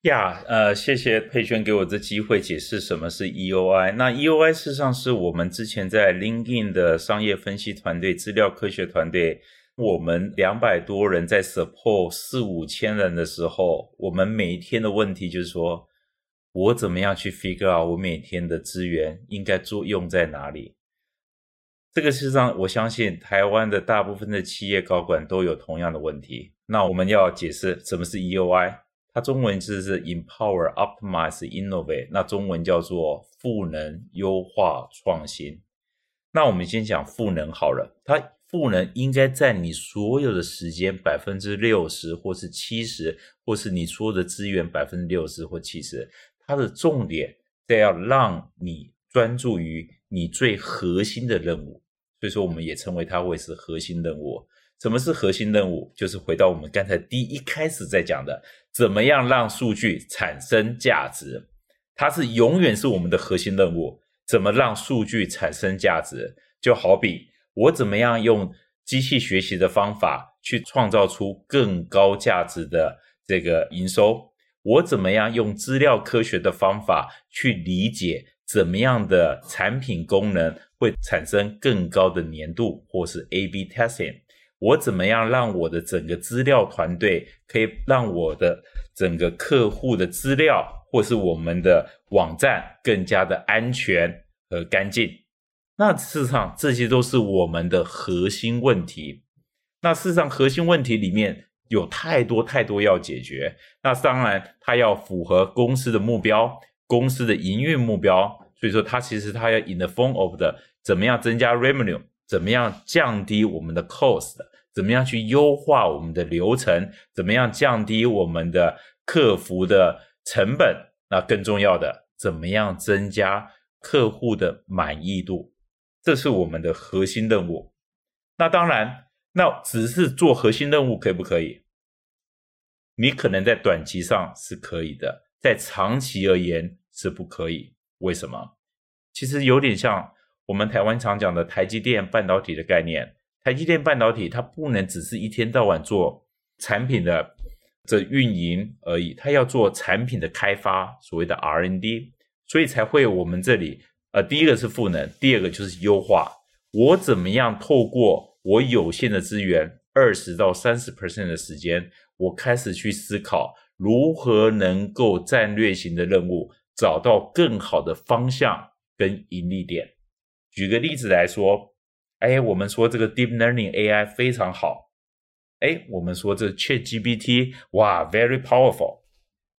呀，呃，谢谢佩萱给我这机会解释什么是 EOI。那 EOI 事实上是我们之前在 LinkedIn 的商业分析团队、资料科学团队。我们两百多人在 support 四五千人的时候，我们每一天的问题就是说。我怎么样去 figure out 我每天的资源应该做用在哪里？这个事实上，我相信台湾的大部分的企业高管都有同样的问题。那我们要解释什么是 EOI，它中文字是 empower、optimize、innovate，那中文叫做赋能、优化、创新。那我们先讲赋能好了，它赋能应该占你所有的时间百分之六十，或是七十，或是你所有的资源百分之六十或七十。它的重点在要让你专注于你最核心的任务，所以说我们也称为它为是核心任务。什么是核心任务？就是回到我们刚才第一开始在讲的，怎么样让数据产生价值？它是永远是我们的核心任务。怎么让数据产生价值？就好比我怎么样用机器学习的方法去创造出更高价值的这个营收？我怎么样用资料科学的方法去理解怎么样的产品功能会产生更高的粘度，或是 A/B testing？我怎么样让我的整个资料团队可以让我的整个客户的资料或是我们的网站更加的安全和干净？那事实上这些都是我们的核心问题。那事实上核心问题里面有太多太多要解决。那当然它要符合公司的目标、公司的营运目标。所以说它其实它要 in the form of 的怎么样增加 revenue。怎么样降低我们的 cost？怎么样去优化我们的流程？怎么样降低我们的客服的成本？那更重要的，怎么样增加客户的满意度？这是我们的核心任务。那当然，那只是做核心任务可不可以？你可能在短期上是可以的，在长期而言是不可以。为什么？其实有点像。我们台湾常讲的台积电半导体的概念，台积电半导体它不能只是一天到晚做产品的这运营而已，它要做产品的开发，所谓的 R N D 所以才会我们这里，呃，第一个是赋能，第二个就是优化。我怎么样透过我有限的资源，二十到三十 percent 的时间，我开始去思考如何能够战略型的任务找到更好的方向跟盈利点。举个例子来说，哎，我们说这个 Deep Learning AI 非常好，哎，我们说这 ChatGPT 哇，very powerful。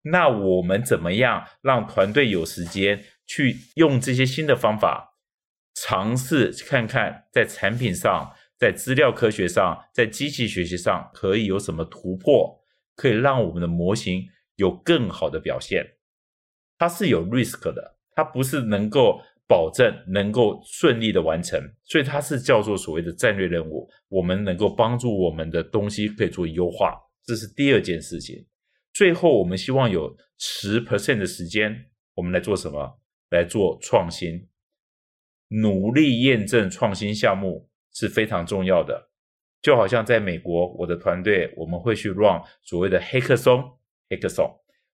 那我们怎么样让团队有时间去用这些新的方法，尝试看看在产品上、在资料科学上、在机器学习上可以有什么突破，可以让我们的模型有更好的表现？它是有 risk 的，它不是能够。保证能够顺利的完成，所以它是叫做所谓的战略任务。我们能够帮助我们的东西可以做优化，这是第二件事情。最后，我们希望有十 percent 的时间，我们来做什么？来做创新，努力验证创新项目是非常重要的。就好像在美国，我的团队我们会去 run 所谓的黑客松，黑客松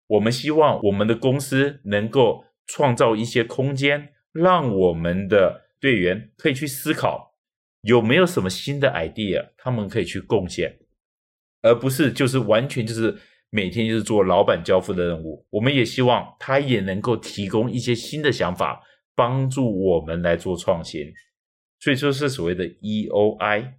我们希望我们的公司能够创造一些空间。让我们的队员可以去思考有没有什么新的 idea，他们可以去贡献，而不是就是完全就是每天就是做老板交付的任务。我们也希望他也能够提供一些新的想法，帮助我们来做创新。所以说是所谓的 EOI。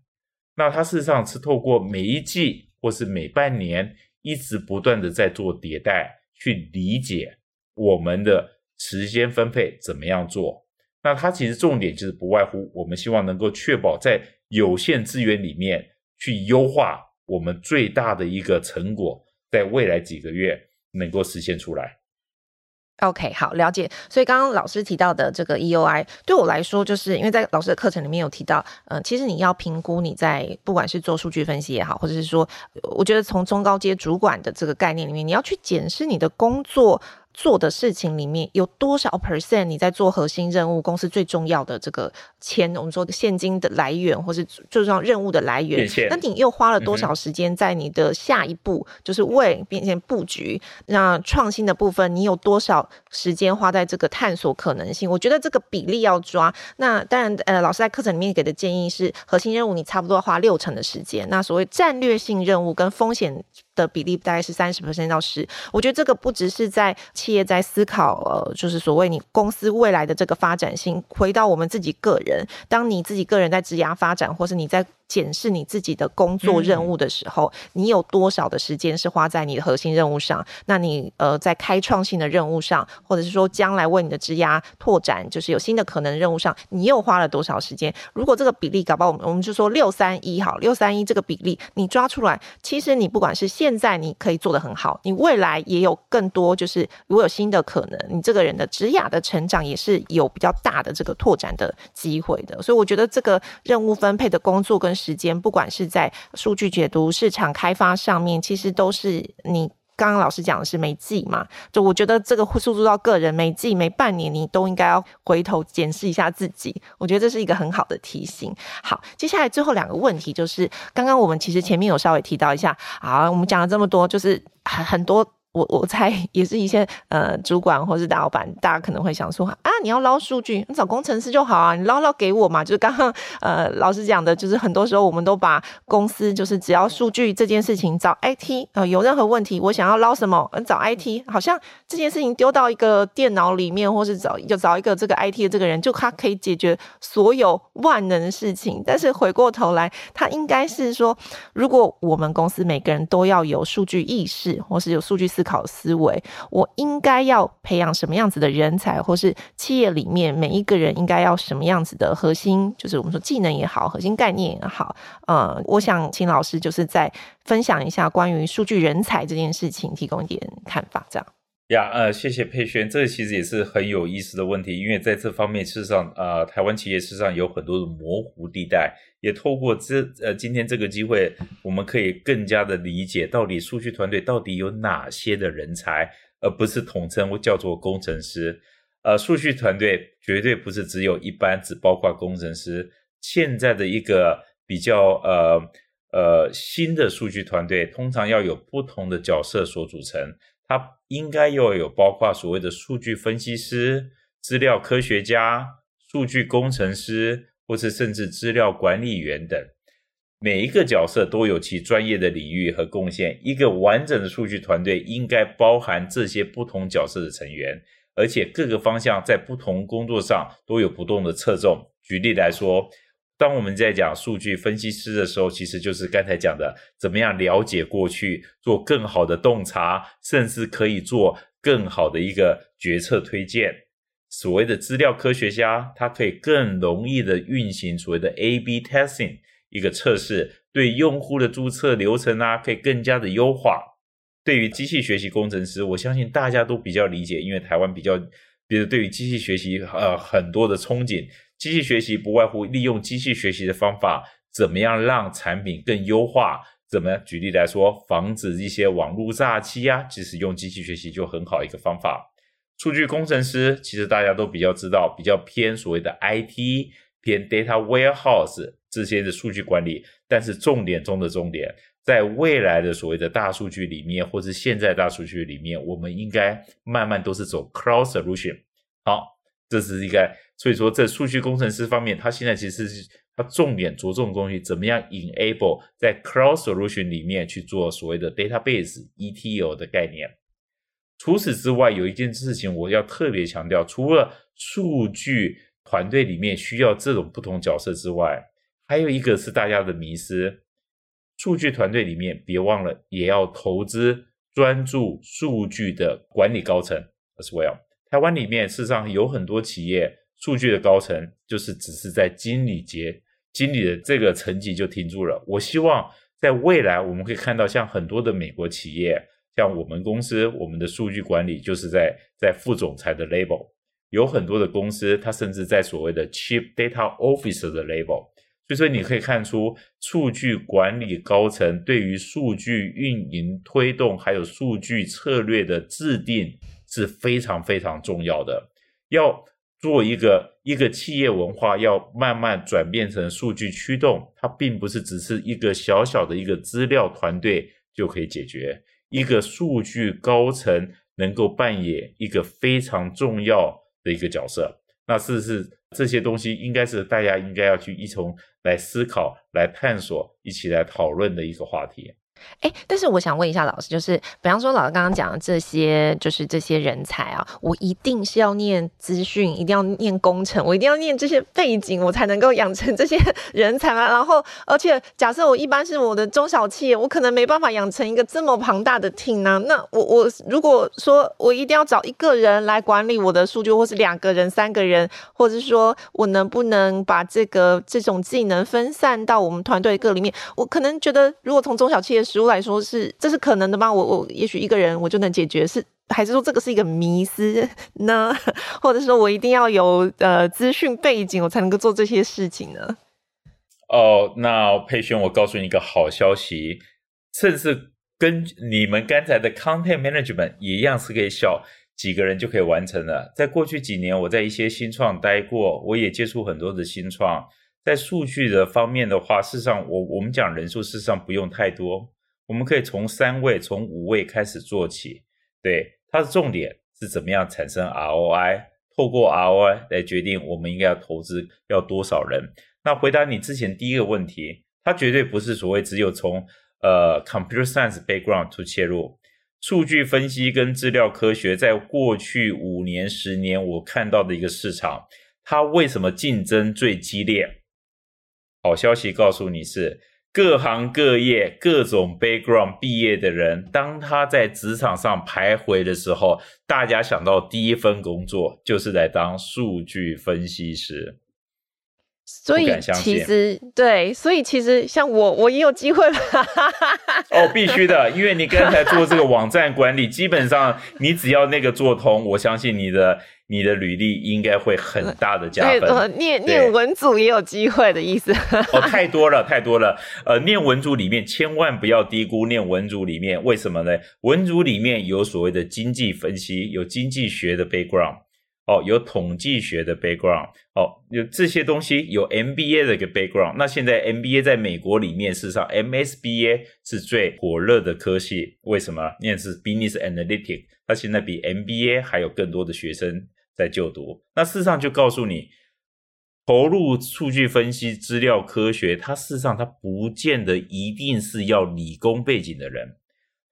那它事实上是透过每一季或是每半年一直不断的在做迭代，去理解我们的。时间分配怎么样做？那它其实重点就是不外乎我们希望能够确保在有限资源里面去优化我们最大的一个成果，在未来几个月能够实现出来。OK，好，了解。所以刚刚老师提到的这个 EOI，对我来说，就是因为在老师的课程里面有提到，嗯、其实你要评估你在不管是做数据分析也好，或者是说，我觉得从中高阶主管的这个概念里面，你要去检视你的工作。做的事情里面有多少 percent 你在做核心任务？公司最重要的这个钱，我们说的现金的来源，或是最重要任务的来源。那你又花了多少时间在你的下一步，嗯、就是为变现布局？那创新的部分，你有多少时间花在这个探索可能性？我觉得这个比例要抓。那当然，呃，老师在课程里面给的建议是，核心任务你差不多要花六成的时间。那所谓战略性任务跟风险。的比例大概是三十 percent 到十，我觉得这个不只是在企业在思考，呃，就是所谓你公司未来的这个发展性，回到我们自己个人，当你自己个人在职涯发展，或是你在。检视你自己的工作任务的时候，嗯、你有多少的时间是花在你的核心任务上？那你呃，在开创性的任务上，或者是说将来为你的职涯拓展，就是有新的可能任务上，你又花了多少时间？如果这个比例搞不好，我们我们就说六三一好，六三一这个比例你抓出来，其实你不管是现在你可以做得很好，你未来也有更多，就是如果有新的可能，你这个人的职涯的成长也是有比较大的这个拓展的机会的。所以我觉得这个任务分配的工作跟时间，不管是在数据解读、市场开发上面，其实都是你。刚刚老师讲的是没记嘛，就我觉得这个会诉诸到个人，每季每半年你都应该要回头检视一下自己，我觉得这是一个很好的提醒。好，接下来最后两个问题就是，刚刚我们其实前面有稍微提到一下，好，我们讲了这么多，就是很很多。我我猜也是一些呃主管或是大老板，大家可能会想说啊，你要捞数据，你找工程师就好啊，你捞捞给我嘛。就是刚刚呃老师讲的，就是很多时候我们都把公司就是只要数据这件事情找 IT 呃有任何问题，我想要捞什么，找 IT，好像这件事情丢到一个电脑里面，或是找就找一个这个 IT 的这个人，就他可以解决所有万能的事情。但是回过头来，他应该是说，如果我们公司每个人都要有数据意识，或是有数据思考思维，我应该要培养什么样子的人才，或是企业里面每一个人应该要什么样子的核心，就是我们说技能也好，核心概念也好，呃，我想请老师就是再分享一下关于数据人才这件事情，提供一点看法，这样。呀，呃，谢谢佩轩，这其实也是很有意思的问题，因为在这方面，事实上，呃，台湾企业事实上有很多的模糊地带，也透过这呃今天这个机会，我们可以更加的理解到底数据团队到底有哪些的人才，而不是统称为叫做工程师。呃，数据团队绝对不是只有一般只包括工程师，现在的一个比较呃呃新的数据团队，通常要有不同的角色所组成。它应该要有包括所谓的数据分析师、资料科学家、数据工程师，或是甚至资料管理员等，每一个角色都有其专业的领域和贡献。一个完整的数据团队应该包含这些不同角色的成员，而且各个方向在不同工作上都有不同的侧重。举例来说，当我们在讲数据分析师的时候，其实就是刚才讲的，怎么样了解过去，做更好的洞察，甚至可以做更好的一个决策推荐。所谓的资料科学家，他可以更容易的运行所谓的 A/B testing 一个测试，对用户的注册流程啊，可以更加的优化。对于机器学习工程师，我相信大家都比较理解，因为台湾比较，比如对于机器学习呃很多的憧憬。机器学习不外乎利用机器学习的方法，怎么样让产品更优化？怎么样？举例来说，防止一些网络诈欺啊，其实用机器学习就很好一个方法。数据工程师其实大家都比较知道，比较偏所谓的 IT，偏 data warehouse 这些的数据管理。但是重点中的重点，在未来的所谓的大数据里面，或是现在大数据里面，我们应该慢慢都是走 cross solution。好。这是一个，所以说在数据工程师方面，他现在其实是他重点着重的东西，怎么样 enable 在 cross solution 里面去做所谓的 database ETL 的概念。除此之外，有一件事情我要特别强调，除了数据团队里面需要这种不同角色之外，还有一个是大家的迷失，数据团队里面别忘了也要投资专注数据的管理高层 as well。台湾里面事实上有很多企业，数据的高层就是只是在经理级、经理的这个层级就停住了。我希望在未来我们可以看到，像很多的美国企业，像我们公司，我们的数据管理就是在在副总裁的 level，有很多的公司，它甚至在所谓的 Chief Data Officer 的 level。所以说，你可以看出数据管理高层对于数据运营推动，还有数据策略的制定。是非常非常重要的。要做一个一个企业文化，要慢慢转变成数据驱动，它并不是只是一个小小的一个资料团队就可以解决。一个数据高层能够扮演一个非常重要的一个角色。那是不是这些东西，应该是大家应该要去一同来思考、来探索、一起来讨论的一个话题。哎，但是我想问一下老师，就是比方说老师刚刚讲的这些，就是这些人才啊，我一定是要念资讯，一定要念工程，我一定要念这些背景，我才能够养成 这些人才嘛？然后，而且假设我一般是我的中小企业，我可能没办法养成一个这么庞大的 team 呢、啊。那我我如果说我一定要找一个人来管理我的数据，或是两个人、三个人，或者是说我能不能把这个这种技能分散到我们团队各里面？我可能觉得，如果从中小企业食物来说是这是可能的吗？我我也许一个人我就能解决，是还是说这个是一个迷思呢？或者说我一定要有呃资讯背景，我才能够做这些事情呢？哦，那佩轩，我告诉你一个好消息，甚至跟你们刚才的 content management 也一样，是可以小几个人就可以完成的。在过去几年，我在一些新创待过，我也接触很多的新创。在数据的方面的话，事实上我我们讲人数，事实上不用太多。我们可以从三位、从五位开始做起，对，它的重点是怎么样产生 ROI，透过 ROI 来决定我们应该要投资要多少人。那回答你之前第一个问题，它绝对不是所谓只有从呃 computer science background to 切入，数据分析跟资料科学在过去五年、十年我看到的一个市场，它为什么竞争最激烈？好消息告诉你是。各行各业、各种 background 毕业的人，当他在职场上徘徊的时候，大家想到第一份工作就是来当数据分析师。所以其实对，所以其实像我，我也有机会吧？哦，必须的，因为你刚才做这个网站管理，基本上你只要那个做通，我相信你的。你的履历应该会很大的加分。对，念念文组也有机会的意思。哦，太多了，太多了。呃，念文组里面千万不要低估念文组里面，为什么呢？文组里面有所谓的经济分析，有经济学的 background，哦，有统计学的 background，哦，有这些东西，有 MBA 的一个 background。那现在 MBA 在美国里面，事实上 MSBA 是最火热的科系。为什么？念是 Business Analytics，它现在比 MBA 还有更多的学生。在就读，那事实上就告诉你，投入数据分析、资料科学，它事实上它不见得一定是要理工背景的人，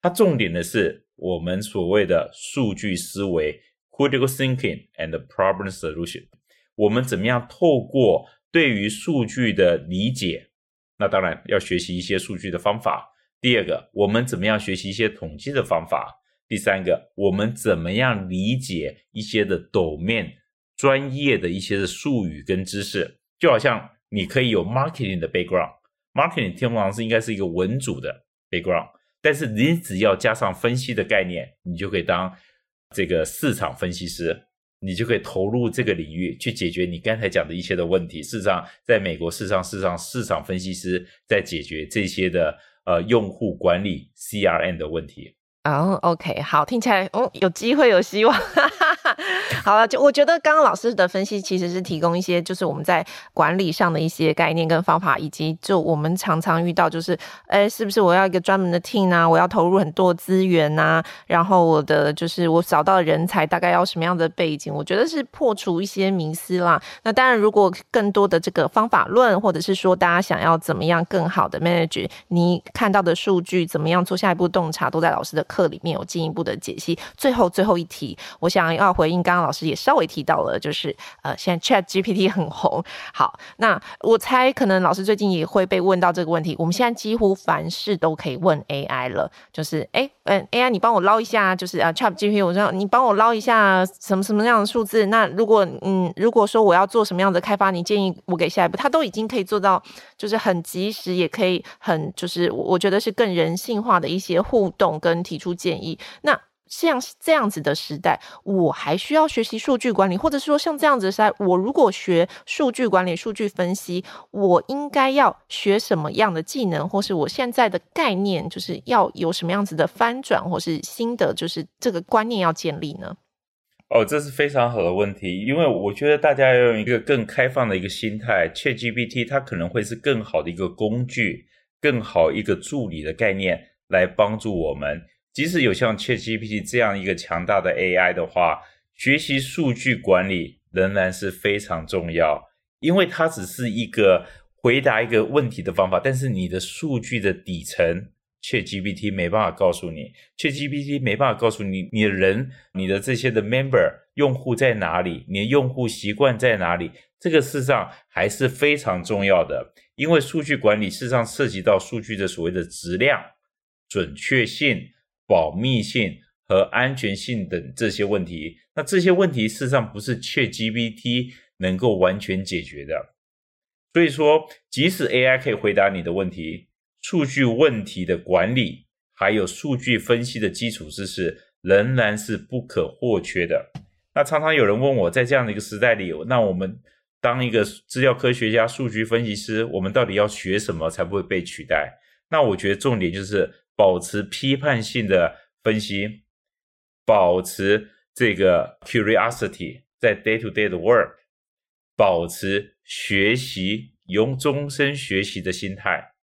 它重点的是我们所谓的数据思维 （critical thinking and problem solution）。我们怎么样透过对于数据的理解，那当然要学习一些数据的方法。第二个，我们怎么样学习一些统计的方法？第三个，我们怎么样理解一些的 domain 专业的一些的术语跟知识？就好像你可以有 marketing 的 background，marketing 通常是应该是一个文组的 background，但是你只要加上分析的概念，你就可以当这个市场分析师，你就可以投入这个领域去解决你刚才讲的一些的问题。事实上，在美国，事实上，事实上，市场分析师在解决这些的呃用户管理 CRM 的问题。哦、，OK，好，听起来哦，有机会，有希望。好了，就我觉得刚刚老师的分析其实是提供一些，就是我们在管理上的一些概念跟方法，以及就我们常常遇到，就是哎，是不是我要一个专门的 team 啊？我要投入很多资源啊？然后我的就是我找到人才大概要什么样的背景？我觉得是破除一些迷思啦。那当然，如果更多的这个方法论，或者是说大家想要怎么样更好的 manage 你看到的数据，怎么样做下一步洞察，都在老师的课里面有进一步的解析。最后最后一题，我想要回应刚刚老老师也稍微提到了，就是呃，现在 Chat GPT 很红。好，那我猜可能老师最近也会被问到这个问题。我们现在几乎凡事都可以问 AI 了，就是哎，嗯，AI 你帮我捞一下，就是啊 Chat GPT，我说你帮我捞一下什么什么样的数字。那如果嗯，如果说我要做什么样的开发，你建议我给下一步，它都已经可以做到，就是很及时，也可以很就是我觉得是更人性化的一些互动跟提出建议。那像这样子的时代，我还需要学习数据管理，或者是说像这样子的时代，我如果学数据管理、数据分析，我应该要学什么样的技能，或是我现在的概念，就是要有什么样子的翻转，或是新的，就是这个观念要建立呢？哦，这是非常好的问题，因为我觉得大家要用一个更开放的一个心态，ChatGPT 它可能会是更好的一个工具，更好一个助理的概念来帮助我们。即使有像 ChatGPT 这样一个强大的 AI 的话，学习数据管理仍然是非常重要，因为它只是一个回答一个问题的方法，但是你的数据的底层，ChatGPT 没办法告诉你，ChatGPT 没办法告诉你你的人、你的这些的 member 用户在哪里，你的用户习惯在哪里，这个事实上还是非常重要的，因为数据管理事实上涉及到数据的所谓的质量、准确性、保密性和安全性等这些问题。那这些问题事实上不是 ChatGPT 能够完全解决的。所以说，即使 AI 可以回答你的问题，数据问题的管理还有数据分析的基础知识仍然是不可或缺的。那常常有人问我，在这样的一个时代里，那我们当一个资料科学家、数据分析师，我们到底要学什么才不会被取代？那我觉得重点就是保持批判性的分析，保持这个 curiosity 在 day to day 的 work。保持学习，用终身学习的心态，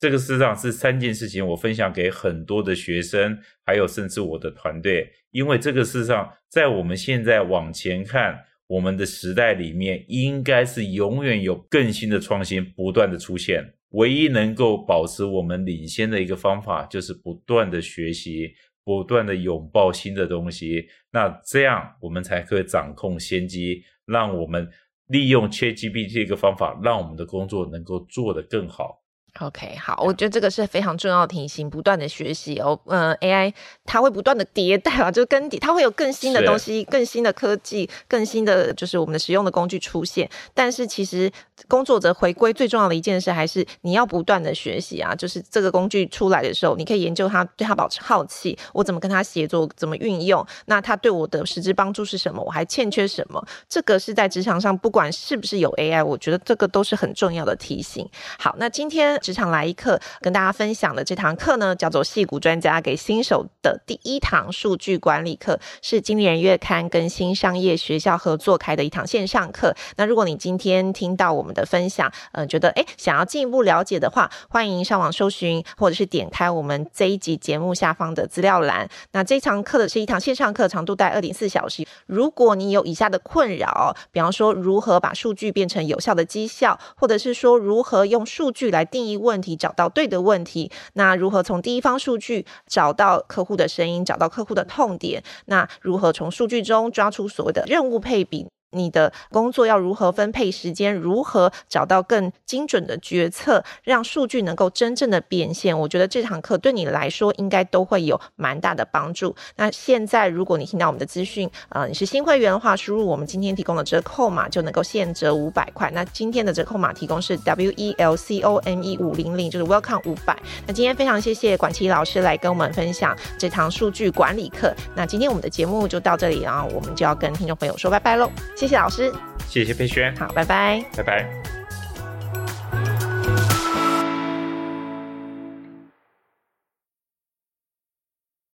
这个事实上是三件事情，我分享给很多的学生，还有甚至我的团队。因为这个事实上，在我们现在往前看，我们的时代里面，应该是永远有更新的创新不断的出现。唯一能够保持我们领先的一个方法，就是不断的学习，不断的拥抱新的东西。那这样我们才可以掌控先机，让我们。利用 ChatGPT 这个方法，让我们的工作能够做得更好。OK，好，我觉得这个是非常重要的提醒，不断的学习哦。嗯、呃，AI 它会不断的迭代啊，就更迭，它会有更新的东西、更新的科技、更新的就是我们的使用的工具出现。但是其实工作者回归最重要的一件事，还是你要不断的学习啊。就是这个工具出来的时候，你可以研究它，对它保持好奇，我怎么跟它协作，怎么运用？那它对我的实质帮助是什么？我还欠缺什么？这个是在职场上，不管是不是有 AI，我觉得这个都是很重要的提醒。好，那今天。职场来一课，跟大家分享的这堂课呢，叫做《戏骨专家给新手的第一堂数据管理课》，是经理人月刊跟新商业学校合作开的一堂线上课。那如果你今天听到我们的分享，嗯、呃，觉得诶想要进一步了解的话，欢迎上网搜寻，或者是点开我们这一集节目下方的资料栏。那这堂课的是一堂线上课，长度大概二点四小时。如果你有以下的困扰，比方说如何把数据变成有效的绩效，或者是说如何用数据来定义。问题找到对的问题，那如何从第一方数据找到客户的声音，找到客户的痛点？那如何从数据中抓出所谓的任务配比？你的工作要如何分配时间？如何找到更精准的决策，让数据能够真正的变现？我觉得这堂课对你来说应该都会有蛮大的帮助。那现在如果你听到我们的资讯，呃，你是新会员的话，输入我们今天提供的折扣码就能够现折五百块。那今天的折扣码提供是 W E L C O M E 五零零，就是 Welcome 五百。那今天非常谢谢管琦老师来跟我们分享这堂数据管理课。那今天我们的节目就到这里，然后我们就要跟听众朋友说拜拜喽。谢谢老师，谢谢佩轩，好，拜拜，拜拜。